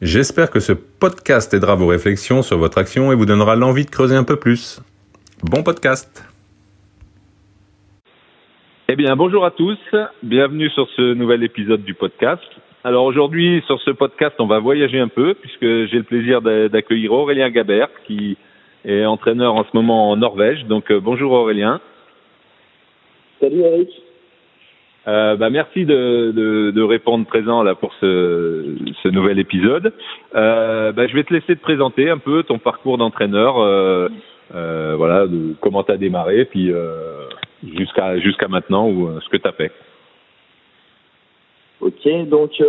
J'espère que ce podcast aidera vos réflexions sur votre action et vous donnera l'envie de creuser un peu plus. Bon podcast Eh bien, bonjour à tous, bienvenue sur ce nouvel épisode du podcast. Alors aujourd'hui, sur ce podcast, on va voyager un peu puisque j'ai le plaisir d'accueillir Aurélien Gabert qui est entraîneur en ce moment en Norvège. Donc euh, bonjour Aurélien. Salut Eric. Euh, bah, merci de, de, de, répondre présent là pour ce, ce nouvel épisode. Euh, bah, je vais te laisser te présenter un peu ton parcours d'entraîneur, euh, euh voilà, de, comment tu as démarré, puis euh, jusqu'à jusqu'à maintenant ou ce que tu as fait. Ok, donc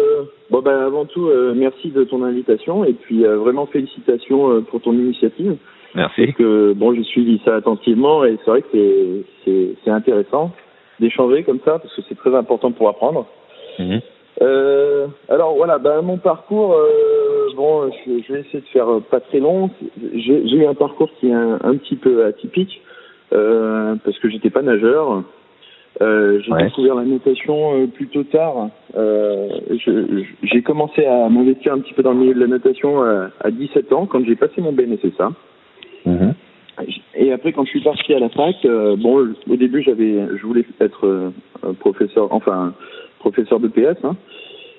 bon bah avant tout merci de ton invitation et puis vraiment félicitations pour ton initiative. Merci. Parce que bon j'ai suivi ça attentivement et c'est vrai que c'est c'est intéressant d'échanger comme ça parce que c'est très important pour apprendre. Mhm. Euh, alors voilà, bah, mon parcours, euh, bon, je, je, vais essayer de faire pas très long. J'ai eu un parcours qui est un, un petit peu atypique euh, parce que j'étais pas nageur. Euh, j'ai découvert la natation euh, plutôt tard. Euh, j'ai commencé à m'investir un petit peu dans le milieu de la natation à 17 ans quand j'ai passé mon BNSSA. Mhm. Et après, quand je suis parti à la fac, euh, bon, au début, j'avais, je voulais être euh, professeur, enfin, professeur de PS. Hein.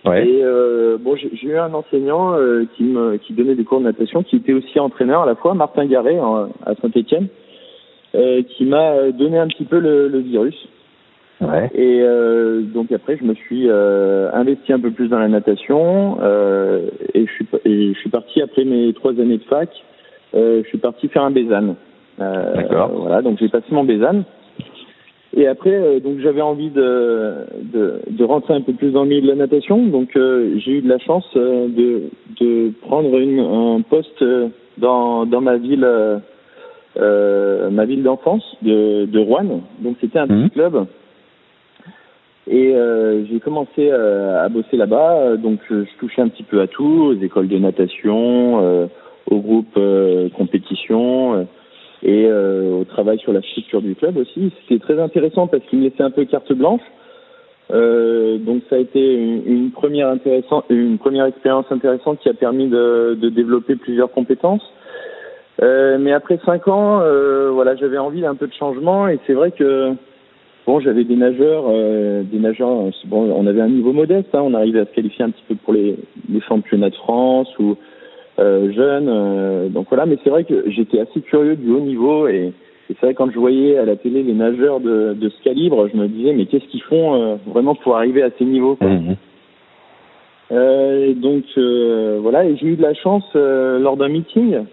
Ouais. Et euh, bon, j'ai eu un enseignant euh, qui me, qui donnait des cours de natation, qui était aussi entraîneur à la fois, Martin Garret à Saint-Étienne, qui m'a donné un petit peu le, le virus. Ouais. Et donc après, je me suis investi un peu plus dans la natation et je suis, et je suis parti après mes trois années de fac. je suis parti faire un Bézanne. Euh, D'accord. Voilà, donc j'ai passé mon Bézanne. Et après, euh, donc j'avais envie de, de, de, rentrer un peu plus dans le milieu de la natation. Donc euh, j'ai eu de la chance euh, de, de prendre une, un poste dans, dans ma ville, euh, ma ville d'enfance de, de Rouen. Donc c'était un mmh. petit club. Et euh, j'ai commencé à bosser là-bas. Donc je, touchais un petit peu à tout, aux écoles de natation, aux groupes compétition et euh, au travail sur la structure du club aussi. C'était très intéressant parce qu'il me laissait un peu carte blanche. Euh, donc ça a été une, première intéressante, une première expérience intéressante qui a permis de, de développer plusieurs compétences. Euh, mais après cinq ans, euh, voilà, j'avais envie d'un peu de changement et c'est vrai que bon, j'avais des nageurs, euh, des nageurs. Bon, on avait un niveau modeste, hein, on arrivait à se qualifier un petit peu pour les, les championnats de France ou euh, jeune. Euh, donc voilà, mais c'est vrai que j'étais assez curieux du haut niveau et, et c'est vrai quand je voyais à la télé les nageurs de, de ce calibre, je me disais mais qu'est-ce qu'ils font euh, vraiment pour arriver à ces niveaux quoi. Mmh. Euh, donc euh, voilà, et j'ai eu de la chance euh, lors d'un meeting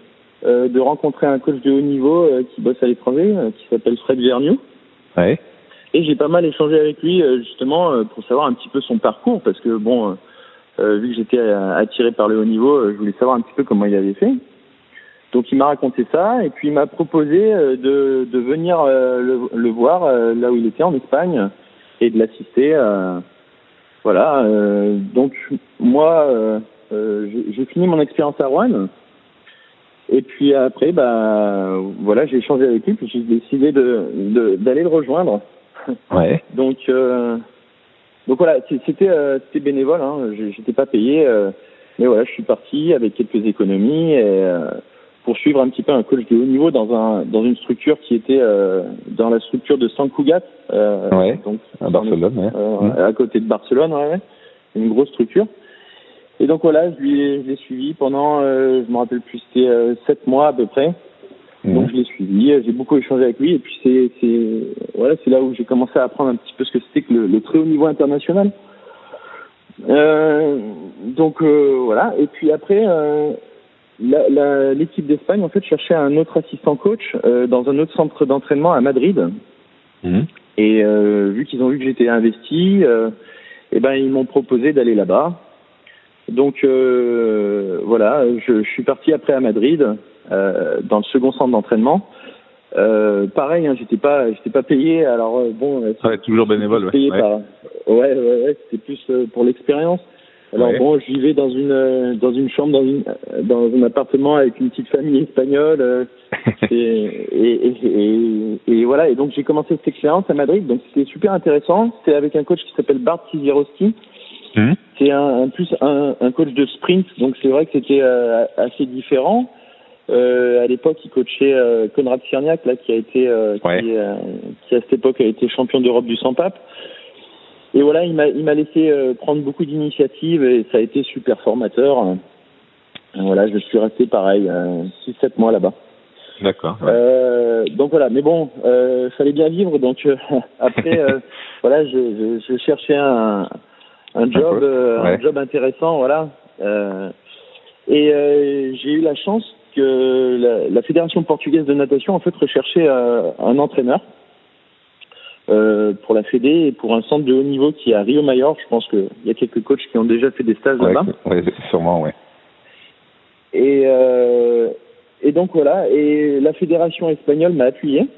de rencontrer un coach de haut niveau qui bosse à l'étranger, qui s'appelle Fred Verniou. Ouais. Et j'ai pas mal échangé avec lui justement pour savoir un petit peu son parcours, parce que bon, euh, vu que j'étais attiré par le haut niveau, euh, je voulais savoir un petit peu comment il avait fait. Donc il m'a raconté ça et puis il m'a proposé euh, de, de venir le, le, voir là où il était en Espagne et de l'assister. voilà. donc moi, j'ai fini mon expérience à Rouen. Et puis après, bah voilà, j'ai échangé avec lui, puis j'ai décidé de d'aller le rejoindre. Ouais. donc donc voilà, c'était euh, c'était bénévole, hein, j'étais pas payé, euh, mais voilà, je suis parti avec quelques économies et, euh, pour suivre un petit peu un coach de haut niveau dans un dans une structure qui était euh, dans la structure de San Cugat, euh, ouais, donc à Barcelone, ouais. euh, à côté de Barcelone, ouais, une grosse structure. Et donc voilà, je l'ai suivi pendant, euh, je me rappelle plus, c'était euh, sept mois à peu près. Mmh. Donc je l'ai suivi, j'ai beaucoup échangé avec lui et puis c'est c'est voilà c'est là où j'ai commencé à apprendre un petit peu ce que c'était que le, le, très haut niveau international. Euh, donc euh, voilà et puis après euh, l'équipe d'Espagne en fait cherchait un autre assistant coach euh, dans un autre centre d'entraînement à Madrid. Mmh. Et euh, vu qu'ils ont vu que j'étais investi, et ben ils m'ont proposé d'aller là-bas. Donc euh, voilà, je, je, suis parti après à Madrid euh, dans le second centre d'entraînement. Euh, pareil, hein, j'étais pas, j'étais pas payé. Alors euh, bon, ouais, toujours bénévole. Ouais. Payé Par... ouais, ouais, ouais c'était plus euh, pour l'expérience. Alors bon, je vivais dans une dans une chambre dans une dans un appartement avec une petite famille espagnole et, et, et, et, voilà et donc j'ai commencé cette expérience à Madrid donc c'était super intéressant c'était avec un coach qui s'appelle Bart Cizierowski mmh. c'est un, un, plus un, un, coach de sprint donc c'est vrai que c'était euh, assez différent euh, à l'époque il coachait euh, Konrad Cierniak là qui a été euh, qui, qui, à cette époque a été champion d'Europe du sans pape et voilà, il m'a il m'a laissé euh, prendre beaucoup d'initiatives et ça a été super formateur. Voilà, je suis resté pareil, euh, 6-7 mois là-bas. D'accord. Ouais. Euh, donc voilà, mais bon, euh, fallait bien vivre. Donc euh, après, euh, voilà, je, je, je, cherchais un, un job, un, ouais. un job intéressant, voilà. et j'ai eu la chance que la, la, fédération portugaise de natation en fait recherchait un entraîneur euh, pour la Fédé et pour un centre de haut niveau qui est à Rio Mayor. Je pense qu'il y a quelques coachs qui ont déjà fait des stages ouais, là-bas. Oui, sûrement, oui. Et, euh, et donc voilà, et la fédération espagnole m'a appuyé.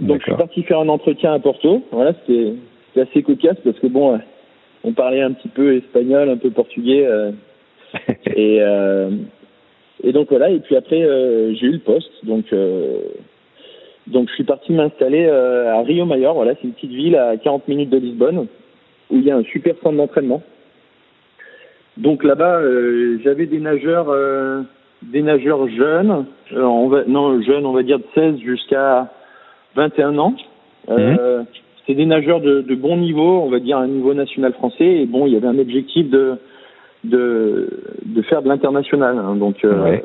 Donc je suis parti faire un entretien à Porto. Voilà, c'était assez cocasse parce que bon, on parlait un petit peu espagnol, un peu portugais. Euh, et, euh, et donc voilà, et puis après euh, j'ai eu le poste. Donc euh, donc je suis parti m'installer euh, à Rio Mayor, voilà, c'est une petite ville à 40 minutes de Lisbonne, où il y a un super centre d'entraînement. Donc là-bas, euh, j'avais des nageurs, euh, des nageurs jeunes, euh, on va, non jeunes, on va dire de 16 jusqu'à 21 ans. Mmh. C'est des nageurs de, de, bon niveau, on va dire un niveau national français. Et bon, il y avait un objectif de de, de faire de l'international. Hein, donc ouais.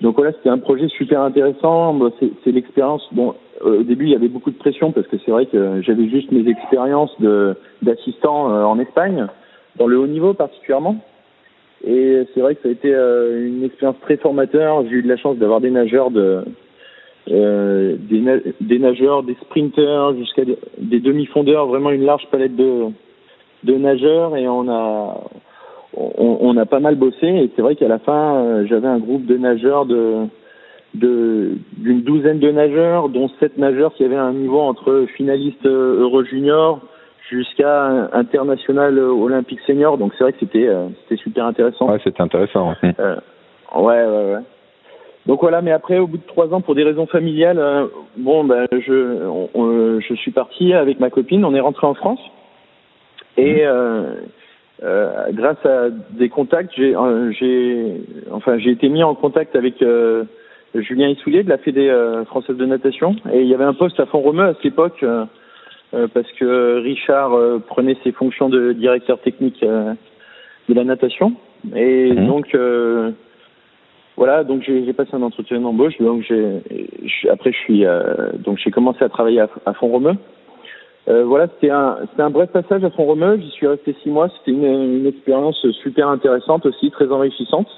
Donc voilà, c'était un projet super intéressant. C'est l'expérience. Bon, au début, il y avait beaucoup de pression parce que c'est vrai que j'avais juste mes expériences d'assistant euh, en Espagne, dans le haut niveau particulièrement. Et c'est vrai que ça a été euh, une expérience très formateur. J'ai eu de la chance d'avoir des nageurs de euh, des, na des, nageurs, des sprinteurs, jusqu'à des, des demi-fondeurs, vraiment une large palette de, de nageurs. Et on a on, on, a pas mal bossé et c'est vrai qu'à la fin euh, j'avais un groupe de nageurs de d'une douzaine de nageurs dont sept nageurs qui avaient un niveau entre finaliste euh, Euro Junior jusqu'à international euh, olympique senior. Donc c'est vrai que c'était c'était super intéressant. Ouais c'était intéressant ouais. Euh, ouais ouais ouais. Donc voilà mais après au bout de trois ans pour des raisons familiales bon ben je on, je suis parti avec ma copine. On est rentré en France. Et mmh. Euh, grâce à des contacts, j'ai, euh, j'ai, enfin, j'ai été mis en contact avec euh, Julien Issoulier de la Fédé euh, française de natation, et il y avait un poste à Font-Romeu à cette époque euh, parce que Richard prenait ses fonctions de directeur technique de la natation, et mmh. donc voilà, donc j'ai, j'ai passé un entretien d'embauche, donc j'ai, après je suis, donc j'ai commencé à travailler à, à Font-Romeu. Euh, voilà, c'était un, c'était un bref passage à Font-Romeu. J'y suis resté six mois. C'était une, une, expérience super intéressante aussi, très enrichissante.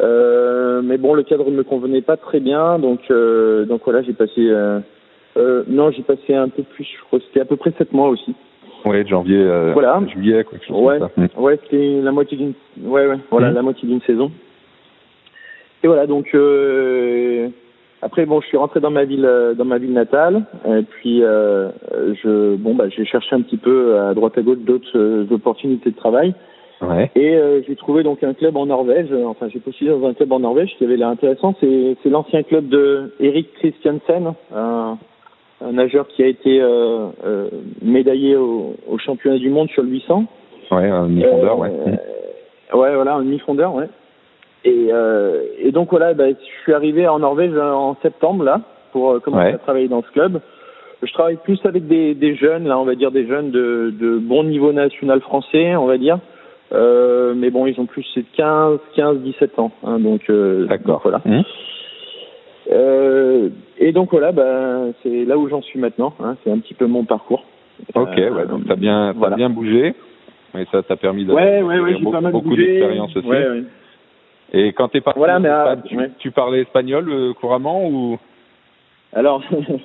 Euh, mais bon, le cadre ne me convenait pas très bien, donc euh, donc voilà, j'ai passé. Euh, euh, non, j'ai passé un peu plus. Je crois c'était à peu près sept mois aussi. Ouais, de janvier, voilà. juillet, quelque chose ouais, comme ça. Ouais, c'était la moitié d'une. Ouais, ouais, voilà, mmh. la moitié d'une saison. Et voilà, donc. Après, bon, je suis rentré dans ma ville, euh, dans ma ville natale, et puis euh, je, bon, bah, j'ai cherché un petit peu à droite à gauche d'autres euh, opportunités de travail. Ouais. Et euh, j'ai trouvé donc un club en Norvège. Enfin, j'ai postulé dans un club en Norvège qui avait l'air intéressant. C'est, c'est l'ancien club de Erik Christiansen, un, un nageur qui a été euh, euh, médaillé au, au, championnat du monde sur le 800. Ouais, un demi-fondeur, ouais. Ouais, voilà, un demi-fondeur, ouais. Et, euh, et donc voilà, bah, je suis arrivé en Norvège en septembre là pour euh, commencer ouais. à travailler dans ce club. Je travaille plus avec des, des jeunes, là on va dire des jeunes de, de bon niveau national français, on va dire. Euh, mais bon, ils ont plus de 15, 15, 17 ans. Hein, donc, euh, D'accord. voilà. Mmh. Euh, et donc voilà, bah, c'est là où j'en suis maintenant. Hein, c'est un petit peu mon parcours. Ok, euh, ouais, donc t'as bien, t'as voilà. bien bougé. Et ça t'a permis de ouais, ouais, ouais, beaucoup, pas mal beaucoup d'expérience aussi. Ouais. Et quand t'es parti, voilà, mais Espagne, à, tu, ouais. tu, parlais espagnol euh, couramment ou? Alors,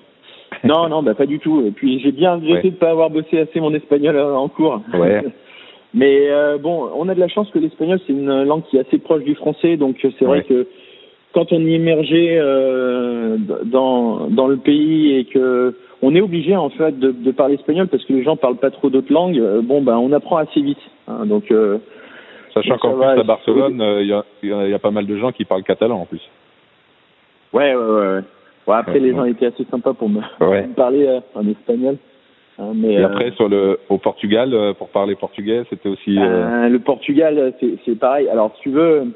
non, non, bah pas du tout. Et puis j'ai bien regretté ouais. de pas avoir bossé assez mon espagnol en cours. Ouais. Mais euh, bon, on a de la chance que l'espagnol c'est une langue qui est assez proche du français, donc c'est vrai que quand on y émergeait euh, dans dans le pays et que on est obligé en fait de, de, parler espagnol parce que les gens parlent pas trop d'autres langues. Euh, bon ben on apprend assez vite. Hein, donc euh, sachant qu'en plus à Barcelone, il y, a, y, a, pas mal de gens qui parlent catalan en plus. Ouais ouais ouais. ouais. après les gens étaient assez sympas pour me, parler en espagnol. Hein, mais, et après, sur le, au Portugal, pour parler portugais, c'était aussi. Euh... le Portugal, c'est pareil. Alors, si tu veux,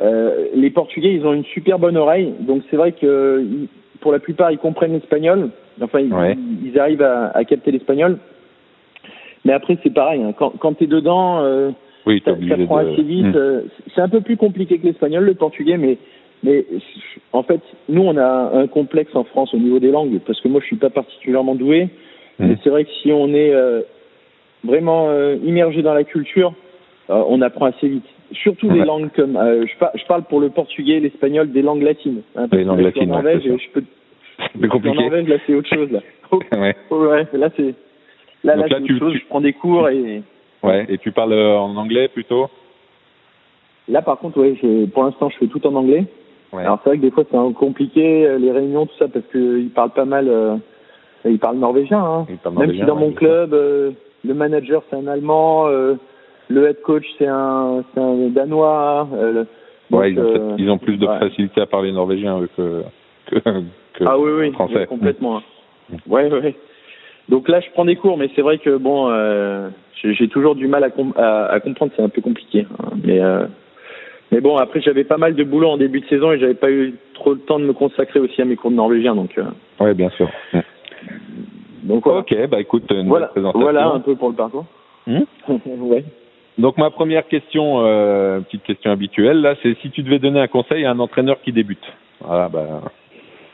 euh, les Portugais, ils ont une super bonne oreille, donc c'est vrai que pour la plupart, ils comprennent l'espagnol. Enfin, ils, arrivent à, à capter l'espagnol. Mais après, c'est pareil. Hein. Quand, quand tu es dedans, euh, oui, ça, prend assez vite. Hmm. Euh, c'est un peu plus compliqué que l'espagnol, le portugais, mais mais en fait, nous, on a un complexe en France au niveau des langues, parce que moi, je suis pas particulièrement doué. Hmm. Mais c'est vrai que si on est euh, vraiment euh, immergé dans la culture, euh, on apprend assez vite. Surtout des langues comme je, je, parle pour le portugais, l'espagnol, des langues latines. Hein, les langues latines. En Norvège, je peux. C'est compliqué. En Norvège, là, c'est autre chose. Là. ouais. ouais. Là, c'est. Là, là, là tu, chose. Je prends des cours et. Ouais. Et tu parles euh, en anglais plutôt Là, par contre, ouais, pour l'instant, je fais tout en anglais. Ouais. Alors c'est vrai que des fois c'est un compliqué euh, les réunions tout ça parce qu'ils parlent pas mal, euh, ils parlent norvégien. Hein. Parlent Même si dans mon club euh, le manager c'est un allemand, euh, le head coach, c'est un, c'est un danois. Euh, ouais, ils, ont, euh, ils ont plus de facilité à parler norvégien que, que, que ah oui, oui, français. complètement. Mmh. Ouais, ouais. Donc là, je prends des cours, mais c'est vrai que bon, euh, j'ai toujours du mal à, com à, à comprendre, c'est un peu compliqué. Hein, mais euh, mais bon, après, j'avais pas mal de boulot en début de saison et j'avais pas eu trop le temps de me consacrer aussi à mes cours de norvégien, donc. Euh, ouais, bien sûr. Donc voilà. Ok, bah écoute, une voilà, présentation. Voilà un peu pour le parcours. Mmh. ouais. Donc ma première question, euh, petite question habituelle là, c'est si tu devais donner un conseil à un entraîneur qui débute. Voilà, bah.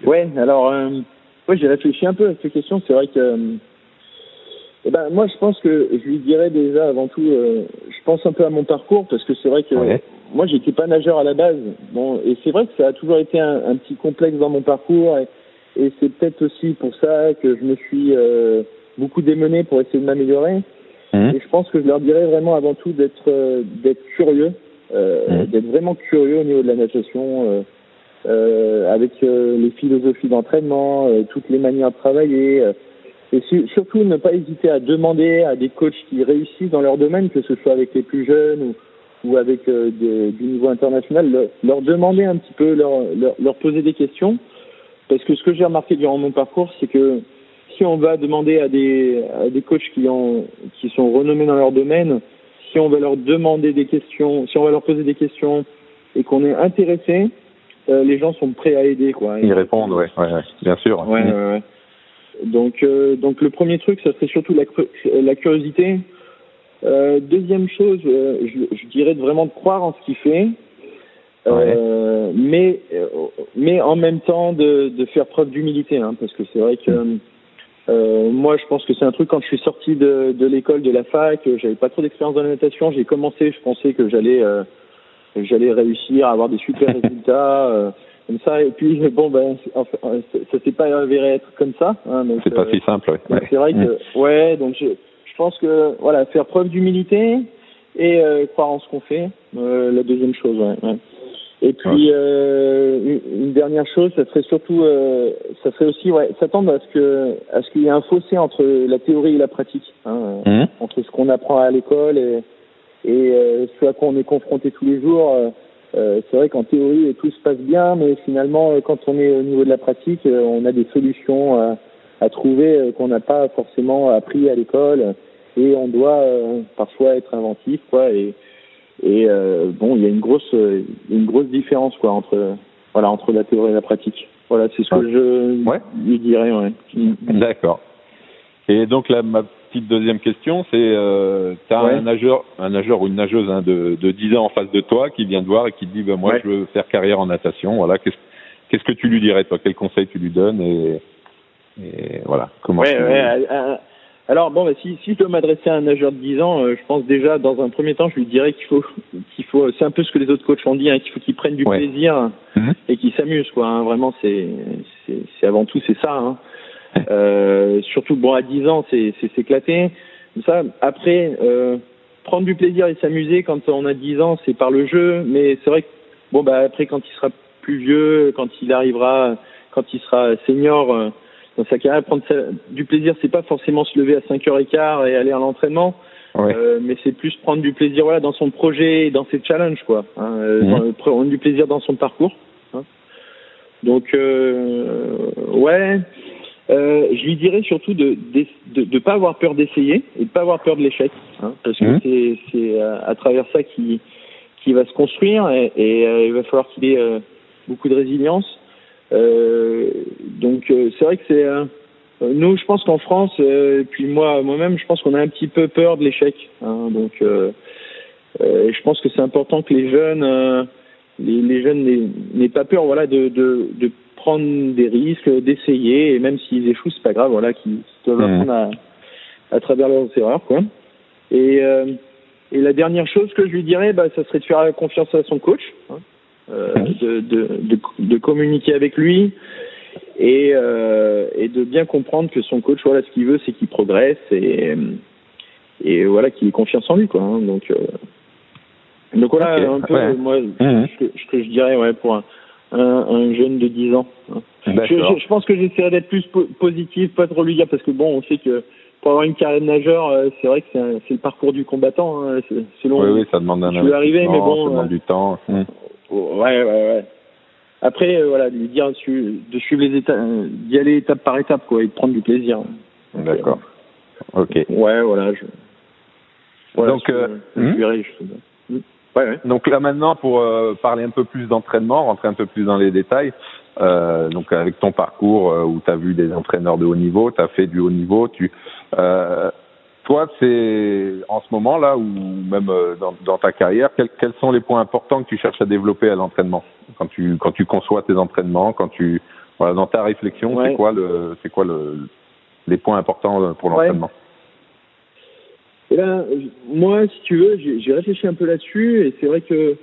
Ouais, alors, ouais, j'ai réfléchi un peu à cette question. C'est vrai que, euh, eh ben, moi, je pense que je lui dirais déjà avant tout, euh, je pense un peu à mon parcours parce que c'est vrai que ouais. moi, j'étais pas nageur à la base. Bon, et c'est vrai que ça a toujours été un, un petit complexe dans mon parcours et, et c'est peut-être aussi pour ça que je me suis euh, beaucoup démené pour essayer de m'améliorer. Mmh. Et je pense que je leur dirais vraiment avant tout d'être euh, d'être curieux, euh, mmh. d'être vraiment curieux au niveau de la natation, euh avec euh, les philosophies d'entraînement, euh, toutes les manières de travailler. et su surtout ne pas hésiter à demander à des coachs qui réussissent dans leur domaine, que ce soit avec les plus jeunes ou, ou avec des, du niveau international, leur, demander un petit peu, leur, leur, leur poser des questions. Parce que ce que j'ai remarqué durant mon parcours, c'est que si on va demander à des, à des coachs qui, ont, qui sont renommés dans leur domaine, si on va leur demander des questions, si on va leur poser des questions et qu'on est intéressé, euh, les gens sont prêts à aider. Quoi. Ils répondent, ouais, ouais, ouais, bien sûr. Ouais, mmh. Donc, euh, donc le premier truc, ça serait surtout la, la curiosité. Euh, deuxième chose, euh, je, je, dirais de vraiment de croire en ce qu'il fait, euh, mais mais en même temps de, de faire preuve d'humilité, hein, parce que c'est vrai que euh, moi, je pense que c'est un truc quand je suis sorti de, de l'école, de la fac, j'avais pas trop d'expérience dans la natation. J'ai commencé, je pensais que j'allais euh, j'allais réussir à avoir des super résultats euh, comme ça. Et puis bon, ben, enfin, ça s'est pas avéré être comme ça. Hein, c'est pas si simple. Ouais. C'est vrai que ouais, donc je, je pense que voilà, faire preuve d'humilité et croire en ce qu'on fait. la deuxième chose, ouais. ouais. Et puis euh, une dernière chose, ça serait surtout, euh, ça serait aussi, ouais, s'attendre à ce que, à ce qu'il y ait un fossé entre la théorie et la pratique, hein, mmh. entre ce qu'on apprend à l'école et, et euh, ce à quoi on est confronté tous les jours. Euh, c'est vrai qu'en théorie tout se passe bien, mais finalement, quand on est au niveau de la pratique, on a des solutions à, à trouver qu'on n'a pas forcément appris à l'école, et on doit parfois être inventif, quoi. Et, et euh, bon, il y a une grosse, une grosse différence quoi entre, voilà, entre la théorie et la pratique. Voilà, c'est ce que je ouais. lui dirais. Ouais. D'accord. Et donc là, ma petite deuxième question, c'est, euh, tu as ouais. un nageur, un nageur ou une nageuse hein, de, de 10 ans en face de toi qui vient te voir et qui te dit, ben, moi, ouais. je veux faire carrière en natation. Voilà, qu'est-ce, qu'est-ce que tu lui dirais, toi? Quel conseil tu lui donnes et, et voilà, comment ouais, tu... ouais, euh, alors bon, bah, si, si je dois m'adresser à un nageur de 10 ans, euh, je pense déjà dans un premier temps, je lui dirais qu'il faut, qu'il faut, c'est un peu ce que les autres coachs ont dit, hein, qu'il faut qu'il prenne du ouais. plaisir mmh. et qu'il s'amuse, quoi. Hein, vraiment, c'est, c'est, c'est avant tout c'est ça. Hein. Euh, surtout bon à 10 ans, c'est, c'est s'éclater. Ça, après, euh, prendre du plaisir et s'amuser quand on a 10 ans, c'est par le jeu. Mais c'est vrai que bon bah après quand il sera plus vieux, quand il arrivera, quand il sera senior euh, dans sa carrière, prendre du plaisir, c'est pas forcément se lever à 5h15 et aller à l'entraînement. Euh, mais c'est plus prendre du plaisir voilà dans son projet, dans ses challenges quoi, hein, euh, prendre du plaisir dans son parcours. Hein. Donc euh, ouais, euh, je lui dirais surtout de de, de, pas avoir peur d'essayer et de pas avoir peur de l'échec, hein, parce que c'est c'est à, travers ça qui qui va se construire et, et il va falloir qu'il ait beaucoup de résilience. donc c'est vrai que c'est euh, nous, je pense qu'en France, euh, et puis moi, moi-même, je pense qu'on a un petit peu peur de l'échec. Hein, donc, euh, je pense que c'est important que les jeunes, les, les, jeunes n'aient pas peur, voilà, de, de, de prendre des risques, d'essayer, et même s'ils échouent, c'est pas grave, voilà, qu'ils doivent apprendre à, à travers leurs erreurs, quoi. Et, et la dernière chose que je lui dirais, bah, ça serait de faire confiance à son coach, hein, mmh. de, de, de, de, communiquer avec lui, et, euh, et de bien comprendre que son coach, voilà, ce qu'il veut, c'est qu'il progresse et, et voilà, qu'il ait confiance en lui, quoi. Hein. donc, euh, donc voilà, un peu, moi, mmh. ce, que, je dirais, ouais, pour un, un, jeune de 10 ans. Hein. Je, je, pense que j'essaierai d'être plus positif, pas trop lui dire, parce que bon, on sait que pour avoir une carrière de nageur, euh, c'est vrai que c'est le parcours du combattant. Hein, selon oui, oui, ça demande un je arrivé, mais bon, ça demande du temps. Mmh. Ouais, ouais, ouais. Après, euh, voilà, lui dire de suivre les étapes, euh, d'y aller étape par étape, quoi, et de prendre du plaisir. D'accord. Ok. Ouais, voilà. Je... Donc, euh, hmm hmm. Ouais, ouais. donc là maintenant, pour parler un peu plus d'entraînement, rentrer un peu plus dans les détails, euh, donc avec ton parcours où tu as vu des entraîneurs de haut niveau, tu as fait du haut niveau, tu toi, c'est en ce moment là ou même dans, dans ta carrière, quels, quels sont les points importants que tu cherches à développer à l'entraînement? Quand tu quand tu conçois tes entraînements, quand tu voilà dans ta réflexion, c'est quoi le c'est quoi le les points importants pour l'entraînement? Et là, moi, si tu veux, j'ai réfléchi un peu là-dessus et c'est vrai que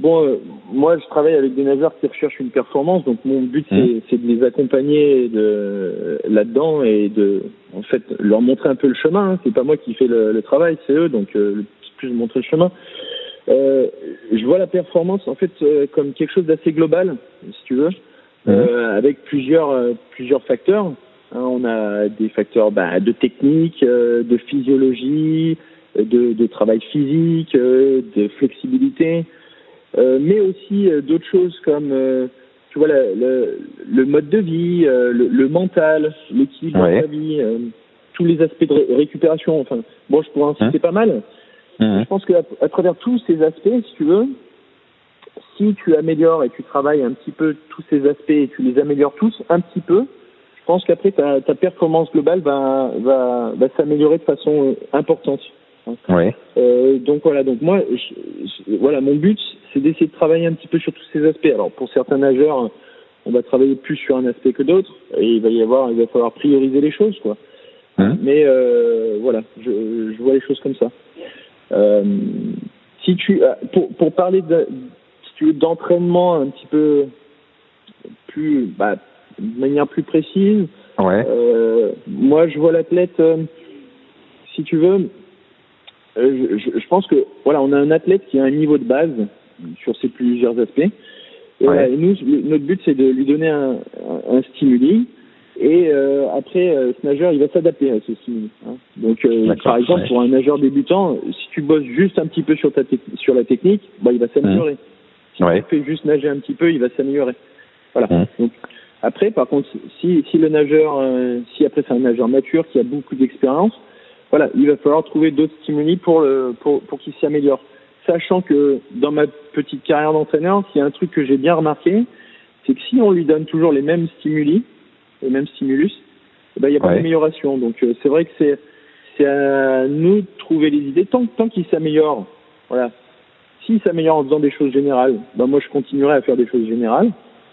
bon, euh, moi, je travaille avec des nageurs qui recherchent une performance, donc mon but mmh. c'est de les accompagner de là-dedans et de en fait leur montrer un peu le chemin. Hein. C'est pas moi qui fais le, travail, c'est eux, donc euh, plus montrer le chemin. Euh, je vois la performance en fait euh, comme quelque chose d'assez global, si tu veux, euh, avec plusieurs plusieurs facteurs. Hein, on a des facteurs bah, de technique, de physiologie, de, de, travail physique, de flexibilité, mais aussi d'autres choses comme tu vois le, le, mode de vie, le, le mental, l'équilibre de la vie, tous les aspects de récupération. Enfin, bon, je pourrais insister mhm. pas mal. Mhm. Je pense qu'à à travers tous ces aspects, si tu veux, si tu améliores et tu travailles un petit peu tous ces aspects et tu les améliores tous un petit peu, je pense qu'après ta, ta performance globale va, va, va s'améliorer de façon euh, importante. Oui. Euh, donc voilà, donc moi, voilà, mon but, c'est d'essayer de travailler un petit peu sur tous ces aspects. Alors pour certains nageurs, on va travailler plus sur un aspect que d'autres, et il va y avoir, il va falloir prioriser les choses, quoi. Hein Mais euh, voilà, je, je vois les choses comme ça. Euh, si tu, euh, pour, pour parler de, si d'entraînement un petit peu plus, bah, de manière plus précise, ouais. euh, moi je vois l'athlète, euh, si tu veux, je, je, pense que voilà, on a un athlète qui a un niveau de base sur ces plusieurs aspects. Et, ouais. et nous, notre but c'est de lui donner un, un, un stimuli et euh, après, euh, ce nageur, il va s'adapter à ce stimuli. Hein. Donc, euh, par exemple, pour un nageur débutant, si tu bosses juste un petit peu sur, ta sur la technique, bah, il va s'améliorer. Mmh. Si tu fais juste nager un petit peu, il va s'améliorer. Voilà. Mmh. Donc, après, par contre, si, si le nageur, euh, si après c'est un nageur mature qui a beaucoup d'expérience, voilà, il va falloir trouver d'autres stimuli pour, le, pour, pour qu'il s'améliore. Sachant que dans ma petite carrière d'entraîneur, s'il y a un truc que j'ai bien remarqué, c'est que si on lui donne toujours les mêmes stimuli, le même stimulus, eh ben, il n'y a pas d'amélioration. Donc euh, c'est vrai que c'est c'est à nous de trouver les idées tant tant qu'il s'améliore. Voilà. S'il s'améliore en faisant des choses générales, ben moi je continuerai à faire des choses générales.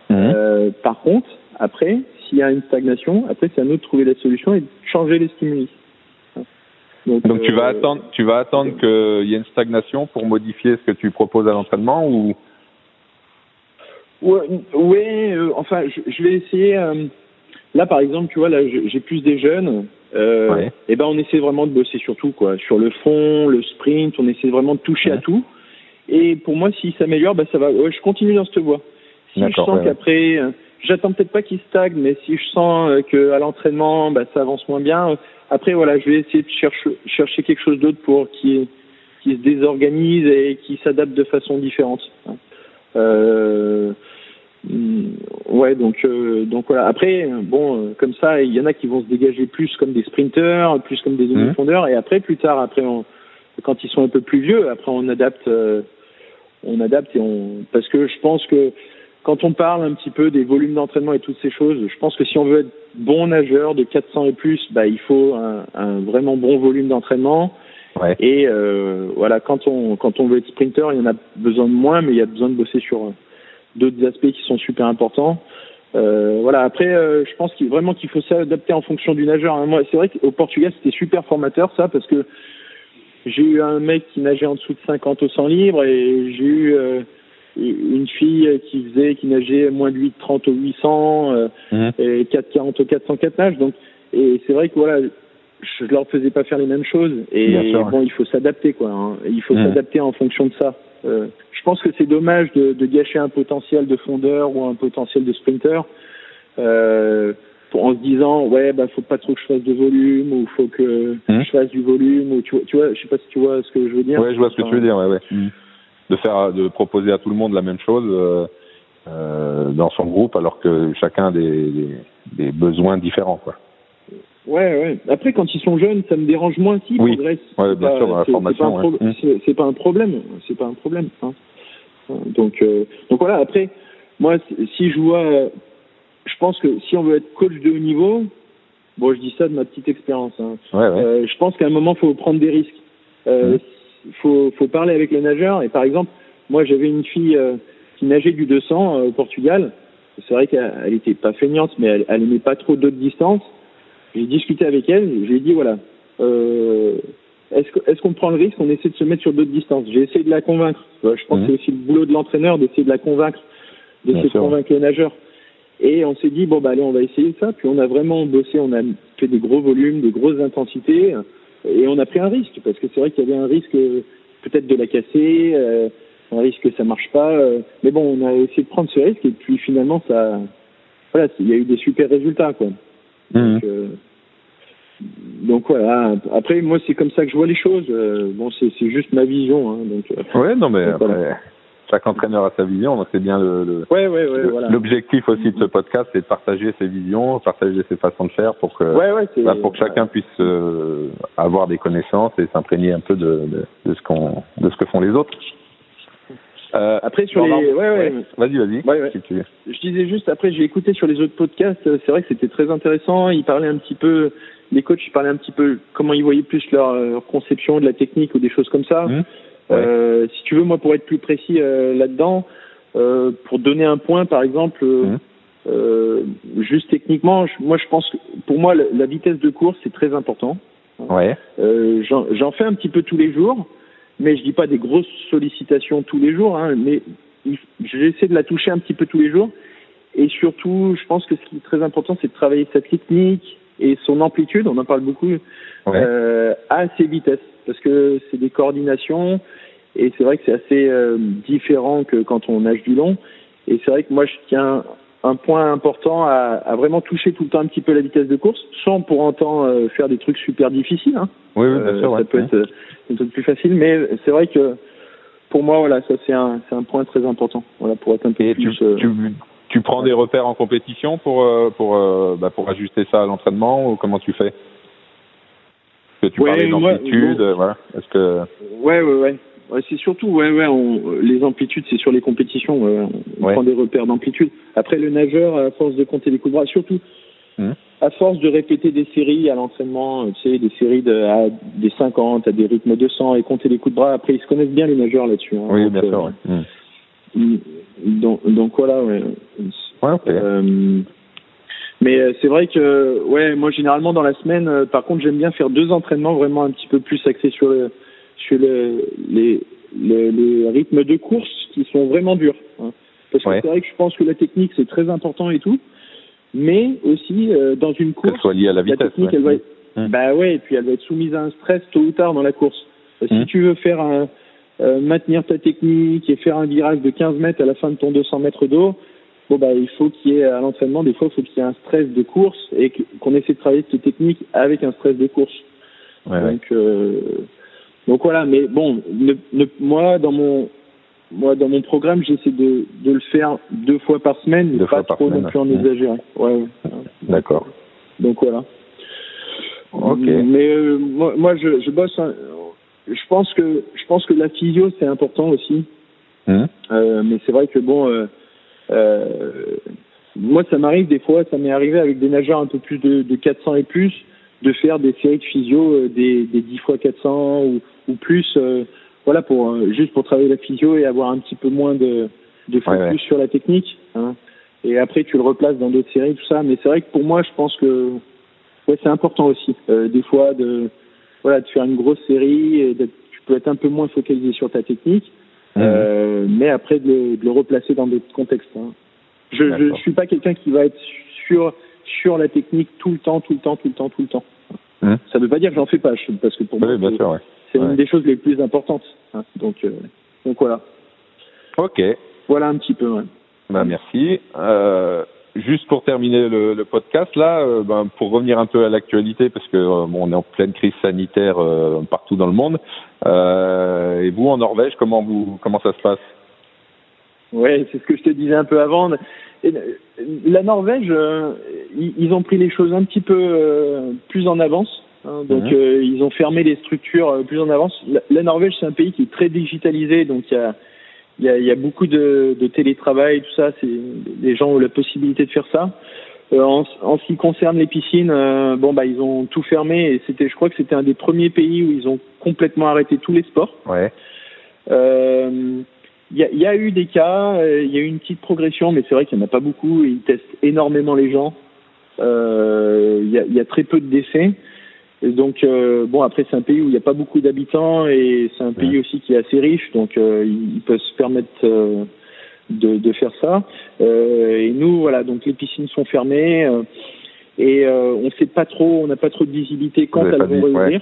Mhm. Euh, par contre, après, s'il y a une stagnation, après c'est à nous de trouver la solution et de changer les stimuli. Donc, Donc tu vas euh, attendre, tu vas attendre qu'il y ait une stagnation pour modifier ce que tu proposes à l'entraînement ou? Oui, ouais, euh, enfin, je, je, vais essayer. Euh, là, par exemple, tu vois, là, j'ai plus des jeunes. Euh, Et ben, on essaie vraiment de bosser sur tout, quoi. Sur le fond, le sprint, on essaie vraiment de toucher à tout. Et pour moi, s'il s'améliore, ben, ça va. Ouais, je continue dans cette voie. Si je sens qu'après, j'attends peut-être pas qu'il stagne, mais si je sens euh, que à l'entraînement, ben, ça avance moins bien. Après, voilà, je vais essayer de chercher, chercher quelque chose d'autre pour qui qui se désorganise et qui s'adapte de façon différente. Euh, ouais, donc euh, donc voilà. Après, bon, euh, comme ça, il y en a qui vont se dégager plus comme des sprinters, plus comme des mmh. demi-fondeurs, et après, plus tard, après, quand ils sont un peu plus vieux, après, on adapte, euh, on adapte et on, parce que je pense que quand on parle un petit peu des volumes d'entraînement et toutes ces choses, je pense que si on veut être bon nageur de 400 et plus, bah, il faut un, un vraiment bon volume d'entraînement. Ouais. Et euh, voilà, quand on quand on veut être sprinter, il y en a besoin de moins, mais il y a besoin de bosser sur d'autres aspects qui sont super importants. Euh, voilà. Après, euh, je pense qu'il vraiment qu'il faut s'adapter en fonction du nageur. Hein. Moi, c'est vrai qu'au Portugal, c'était super formateur ça, parce que j'ai eu un mec qui nageait en dessous de 50 au 100 libre et j'ai eu euh, une fille qui faisait qui nageait moins de 8,30 au 800 euh, mmh. et 4,40 au 404 nage. Donc, et c'est vrai que voilà, je leur faisais pas faire les mêmes choses. Et bon, il faut s'adapter quoi. Hein. Il faut mmh. s'adapter en fonction de ça. Euh, je pense que c'est dommage de, de, gâcher un potentiel de fondeur ou un potentiel de sprinter euh, en se disant ouais bah faut pas trop que je fasse de volume ou faut que mmh. je fasse du volume ou tu vois, tu vois je sais pas si tu vois ce que je veux dire. Ouais je vois ce que tu veux dire ouais ouais. Mmh. De faire de proposer à tout le monde la même chose euh, euh, dans son groupe alors que chacun a des, des, des besoins différents quoi. Ouais, ouais. Après, quand ils sont jeunes, ça me dérange moins si oui. progressent. Ouais, bien sûr, dans la formation. C'est pas, un problème. C'est pas un problème. Hein. Donc, euh, donc voilà. Après, moi, si je vois, je pense que si on veut être coach de haut niveau, bon, je dis ça de ma petite expérience. Hein, ouais, ouais. Euh, je pense qu'à un moment, faut prendre des risques. Euh, mmh. Faut, faut parler avec les nageurs. Et par exemple, moi, j'avais une fille euh, qui nageait du 200 euh, au Portugal. C'est vrai qu'elle était pas feignante, mais elle, elle aimait pas trop d'autres distances. J'ai discuté avec elle, je lui ai dit voilà, euh, est-ce qu'on est prend le risque, on essaie de se mettre sur d'autres distances? J'ai essayé de la convaincre. Je pense que c'est aussi le boulot de l'entraîneur d'essayer de la convaincre, d'essayer de convaincre le nageur. Et on s'est dit bon bah allez, on va essayer ça. Puis on a vraiment bossé, on a fait des gros volumes, des grosses intensités, et on a pris un risque parce que c'est vrai qu'il y avait un risque peut-être de la casser, euh, un risque que ça marche pas. Euh, mais bon, on a essayé de prendre ce risque et puis finalement ça, voilà, il y a eu des super résultats quoi. Mhm. Donc, euh, donc voilà. Après, moi, c'est comme ça que je vois les choses. Euh, bon, c'est juste ma vision. Hein, donc. Euh, ouais, non, mais après, chaque entraîneur a sa vision. Donc c'est bien le. le ouais, ouais, ouais, L'objectif aussi de ce podcast, c'est de partager ses visions, partager ses façons de faire pour que, bah, pour que chacun puisse avoir des connaissances et s'imprégner un peu de, de, de ce qu'on, de ce que font les autres. Euh, après sur les, ouais. Vas-y, vas-y. Je disais juste après, j'ai écouté sur les autres podcasts. Euh, c'est vrai que c'était très intéressant. Ils parlaient un petit peu, les coachs, ils parlaient un petit peu comment ils voyaient plus leur, euh, conception de la technique ou des choses comme ça. Mmh. Euh, si tu veux, moi, pour être plus précis euh, là-dedans, euh, pour donner un point, par exemple, mmh. juste techniquement, moi, je pense que pour moi, la, vitesse de course c'est très important. Ouais. J'en fais un petit peu tous les jours mais je dis pas des grosses sollicitations tous les jours, hein, mais j'essaie de la toucher un petit peu tous les jours. Et surtout, je pense que ce qui est très important, c'est de travailler sa technique et son amplitude, on en parle beaucoup, euh, à ses vitesses, parce que c'est des coordinations, et c'est vrai que c'est assez euh, différent que quand on nage du long. Et c'est vrai que moi, je tiens un point important à, à, vraiment toucher tout le temps un petit peu la vitesse de course, sans pour autant euh, faire des trucs super difficiles. Hein. Oui, oui, bien sûr. Ça peut être un peu plus facile, mais c'est vrai que pour moi, voilà, ça c'est un, c'est un point très important. Voilà, pour être un peu plus. Tu, tu, tu, prends des repères en compétition pour pour bah, pour ajuster ça à l'entraînement ou comment tu fais? Que tu parlais d'amplitude, voilà. Est-ce que ouais, ouais, ouais. Ouais, c'est surtout, ouais, ouais, on, les amplitudes, c'est sur les compétitions. on prend des repères d'amplitude. Après, le nageur, à force de compter les coups de bras, surtout, mmh. à force de répéter des séries à l'entraînement, tu sais, des séries de, à des 50, à des rythmes de 100 et compter les coups de bras, après, ils se connaissent bien, les nageurs, là-dessus. Hein, oui, bien sûr, euh, mmh. donc, donc, voilà, ouais. Ouais, okay. euh, mais euh, c'est vrai que, ouais, moi, généralement, dans la semaine, par contre, j'aime bien faire deux entraînements vraiment un petit peu plus axés sur le sur le, les, les, les, rythmes de course qui sont vraiment durs. Hein. Parce que c'est vrai que je pense que la technique c'est très important et tout, mais aussi euh, dans une course. Qu'elle soit liée à la vitesse. technique, elle va être, Hum. bah ouais, et puis elle va être soumise à un stress tôt ou tard dans la course. Euh, Si Hum. tu veux faire un, euh, maintenir ta technique et faire un virage de 15 mètres à la fin de ton 200 mètres d'eau, bon bah il faut qu'il y ait à l'entraînement des fois il faut qu'il y ait un stress de course et qu'on essaie de travailler cette technique avec un stress de course. Ouais. Donc, euh, donc voilà, mais bon, ne- ne- moi dans mon moi dans mon programme j'essaie de, de le faire deux fois par semaine, mais Deux pas trop non plus en. Ouais, ouais. D'accord. Donc voilà. Ok. Mais euh, moi, moi je, je bosse. hein, je pense que je pense que la physio c'est important aussi. Hum. Euh, mais c'est vrai que bon, euh, euh, moi ça m'arrive des fois, ça m'est arrivé avec des nageurs un peu plus de, de 400 et plus, de faire des séries de physio euh, des, des 10 fois 400 ou, ou plus, euh, voilà pour euh, juste pour travailler la physio et avoir un petit peu moins de, de focus Ouais, ouais. sur la technique. Hein. Et après tu le replaces dans d'autres séries, tout ça. Mais c'est vrai que pour moi, je pense que ouais, c'est important aussi euh, des fois de voilà de faire une grosse série et d'être- tu peux être un peu moins focalisé sur ta technique. Hum. Euh, mais après de le, de le replacer dans d'autres contextes. hein. Je, D'accord. suis pas quelqu'un qui va être sur sur la technique tout le temps, tout le temps, tout le temps, tout le temps. Hum. Ça veut pas dire que j'en fais pas, parce que pour moi Oui, c'est- ouais. une des choses les plus importantes. hein. Donc euh, donc voilà, Ok. voilà un petit peu. ouais. Bah, merci. Euh, juste pour terminer le, le podcast, là, euh, ben, pour revenir un peu à l'actualité, parce que bon, on est en pleine crise sanitaire partout dans le monde. Et vous, en Norvège, comment vous comment ça se passe? Ouais, c'est ce que je te disais un peu avant. La Norvège, euh, ils, ont pris les choses un petit peu euh, plus en avance. hein. donc, Mhm. euh, ils ont fermé les structures euh, plus en avance. La, la Norvège, c'est un pays qui est très digitalisé, donc il y a, il y a, il y a beaucoup de, de télétravail, tout ça. C'est les gens ont la possibilité de faire ça. Euh, en, en ce qui concerne les piscines, bon bah ils ont tout fermé et c'était, je crois que c'était un des premiers pays où ils ont complètement arrêté tous les sports. Ouais. Euh, Il y, y a eu des cas, euh, il y a eu une petite progression, mais c'est vrai qu'il n'y en a pas beaucoup. Ils testent énormément les gens. Euh, Il y, a, il y a très peu de décès. Et donc, euh, bon, après, c'est un pays où il n'y a pas beaucoup d'habitants et c'est un pays aussi qui est assez riche, donc euh, ils peuvent se permettre euh, de, de faire ça. Euh, et nous, voilà, donc les piscines sont fermées euh, et euh, on sait pas trop, on n'a pas trop de visibilité quand elles vont ouais.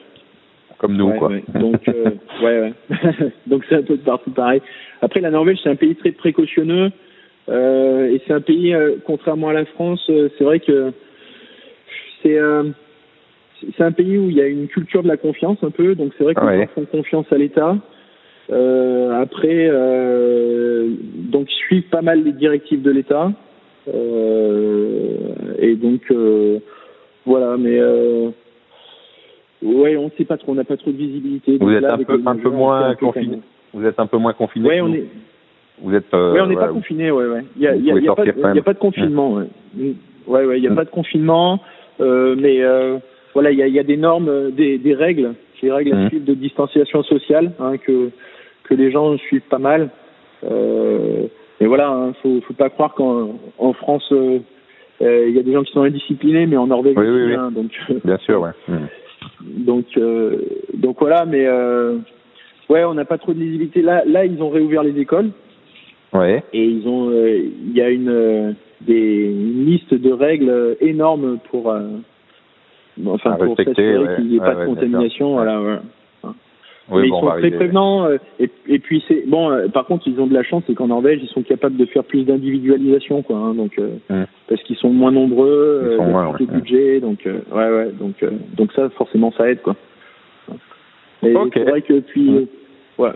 Comme nous, Ouais, quoi. ouais. Donc, euh, ouais, ouais. Donc c'est un peu de partout pareil. Après, la Norvège, c'est un pays très précautionneux euh, et c'est un pays, euh, contrairement à la France, euh, c'est vrai que c'est euh, c'est un pays où il y a une culture de la confiance un peu. Donc c'est vrai Ouais. gens font confiance à l'État. Euh, après, euh, donc ils suivent pas mal les directives de l'État. Euh, et donc euh, voilà, mais euh, ouais, on sait pas trop, on n'a pas trop de visibilité. Vous êtes là, un peu- un moins confiné. Vous êtes un peu moins confiné. Ouais, que on est, Vous êtes. euh, ouais, on n'est voilà, pas confiné, ouais, ouais. Il y a, Vous il y a, pouvez il y a pas, de- quand il y a même. pas de confinement, ouais. Mm. Ouais, ouais, il y a Mm. pas de confinement, euh, mais euh, voilà, il y a, des normes, euh, des, des règles, des règles Mm. à suivre de distanciation sociale, hein, que que les gens suivent pas mal. Euh, mais voilà, hein, faut faut pas croire qu'en en France euh, euh, il y a des gens qui sont indisciplinés, mais en Norvège Oui, oui, oui. hein, donc Bien sûr, ouais. Hmm. Donc euh, donc voilà, mais euh, ouais, on n'a pas trop de visibilité. Là, là, ils ont réouvert les écoles Ouais. et ils ont, euh, il y a une euh, des une liste de règles énormes pour, euh, enfin pour s'assurer qu'il n'y ait pas de contamination. Voilà, voilà. Oui, Mais bon, ils on sont va très prévenants. euh, et, et puis c'est bon. euh, par contre, ils ont de la chance, c'est qu'en Norvège, ils sont capables de faire plus d'individualisation, quoi. hein, donc euh, Mm. parce qu'ils sont moins nombreux, Ils sont euh, moins, plus de ouais. budget, donc euh, ouais, ouais. Donc euh, donc ça, forcément, ça aide, quoi. Et Ok. c'est vrai que puis Mm. ouais,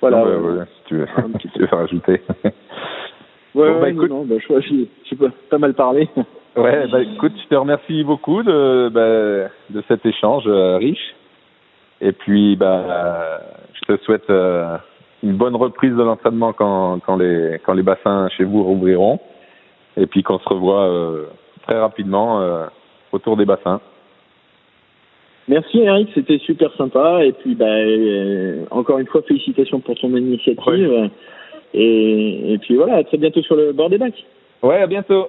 voilà. Non, bah, ouais, ouais, si tu veux, si tu veux rajouter. Ouais, Bon, bah, ouais, non, écoute. non, bah, je j'ai pas, pas mal parlé. Ouais, bah écoute, je te remercie beaucoup de, bah, de cet échange riche. Et puis, bah, euh, je te souhaite euh, une bonne reprise de l'entraînement quand, quand, les, quand les bassins chez vous rouvriront. Et puis qu'on se revoit euh, très rapidement euh, autour des bassins. Merci Eric, c'était super sympa. Et puis, bah, encore une fois, félicitations pour ton initiative. Et, et puis voilà, à très bientôt sur le bord des bacs. Ouais, à bientôt.